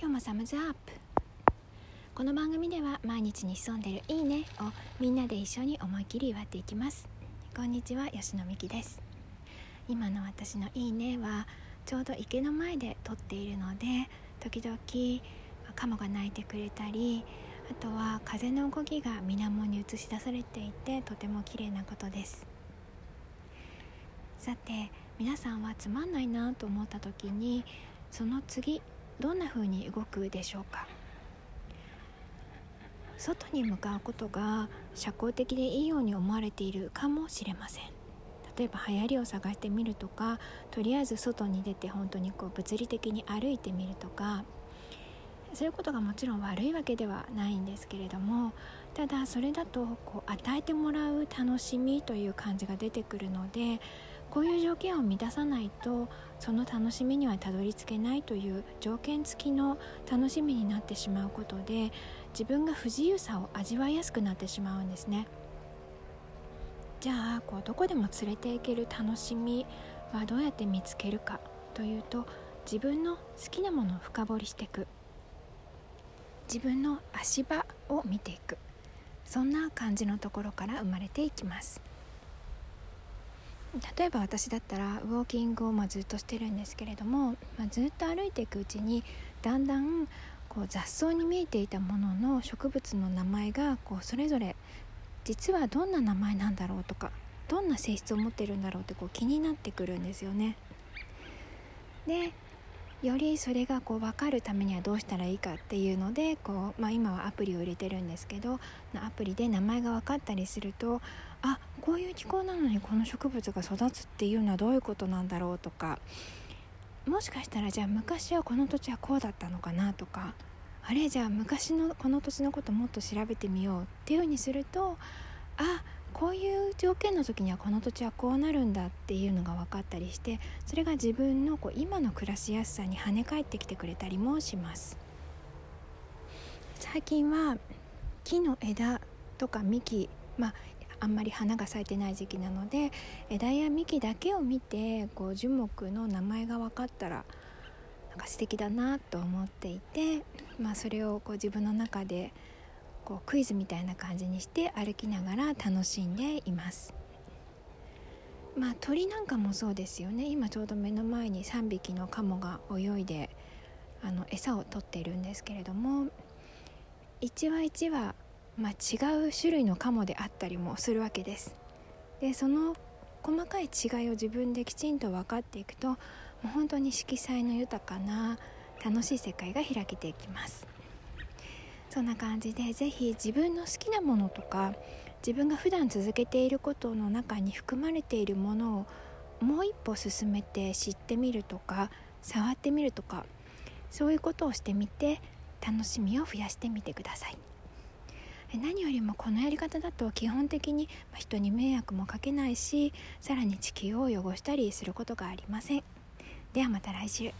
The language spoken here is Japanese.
今日もサムズアップ。この番組では毎日に潜んでるいいねをみんなで一緒に思い切り祝っていきます。こんにちは吉野美希です。今の私のいいねはちょうど池の前で撮っているので時々カモが鳴いてくれたりあとは風の動きが水面に映し出されていてとても綺麗なことです。さて皆さんはつまんないなと思った時にその次どんな風に動くでしょうか？外に向かうことが社交的でいいように思われているかもしれません。例えば流行りを探してみるとかとりあえず外に出て本当にこう物理的に歩いてみるとかそういうことがもちろん悪いわけではないんですけれどもただそれだとこう与えてもらう楽しみという感じが出てくるのでこういう条件を満たさないとその楽しみにはたどり着けないという条件付きの楽しみになってしまうことで自分が不自由さを味わいやすくなってしまうんですね。じゃあこうどこでも連れて行ける楽しみはどうやって見つけるかというと自分の好きなものを深掘りしていく。自分の足場を見ていく。そんな感じのところから生まれていきます。例えば私だったらウォーキングをまずっとしてるんですけれども、まあ、ずっと歩いていくうちにだんだんこう雑草に見えていたものの植物の名前がこうそれぞれ実はどんな名前なんだろうとかどんな性質を持ってるんだろうってこう気になってくるんですよね。でよりそれがこう分かるためにはどうしたらいいかっていうのでこう、まあ、今はアプリを入れてるんですけどアプリで名前が分かったりするとあこういう気候なのにこの植物が育つっていうのはどういうことなんだろうとかもしかしたらじゃあ昔はこの土地はこうだったのかなとかあれじゃあ昔のこの土地のこともっと調べてみようっていうふうにするとあこういう条件の時にはこの土地はこうなるんだっていうのが分かったりしてそれが自分のこう今の暮らしやすさに跳ね返ってきてくれたりもします。最近は木の枝とか幹まああんまり花が咲いてない時期なので枝や幹だけを見てこう樹木の名前が分かったらなんか素敵だなと思っていて、まあ、それをこう自分の中でこうクイズみたいな感じにして歩きながら楽しんでいます。まあ、鳥なんかもそうですよね今ちょうど目の前に3匹のカモが泳いであの餌を取っているんですけれども1羽1羽、まあ、違う種類のカモであったりもするわけです。でその細かい違いを自分できちんと分かっていくともう本当に色彩の豊かな楽しい世界が開けていきます。そんな感じで是非自分の好きなものとか自分が普段続けていることの中に含まれているものをもう一歩進めて知ってみるとか触ってみるとかそういうことをしてみて楽しみを増やしてみてください。何よりもこのやり方だと基本的に人に迷惑もかけないしさらに地球を汚したりすることがありません。ではまた来週。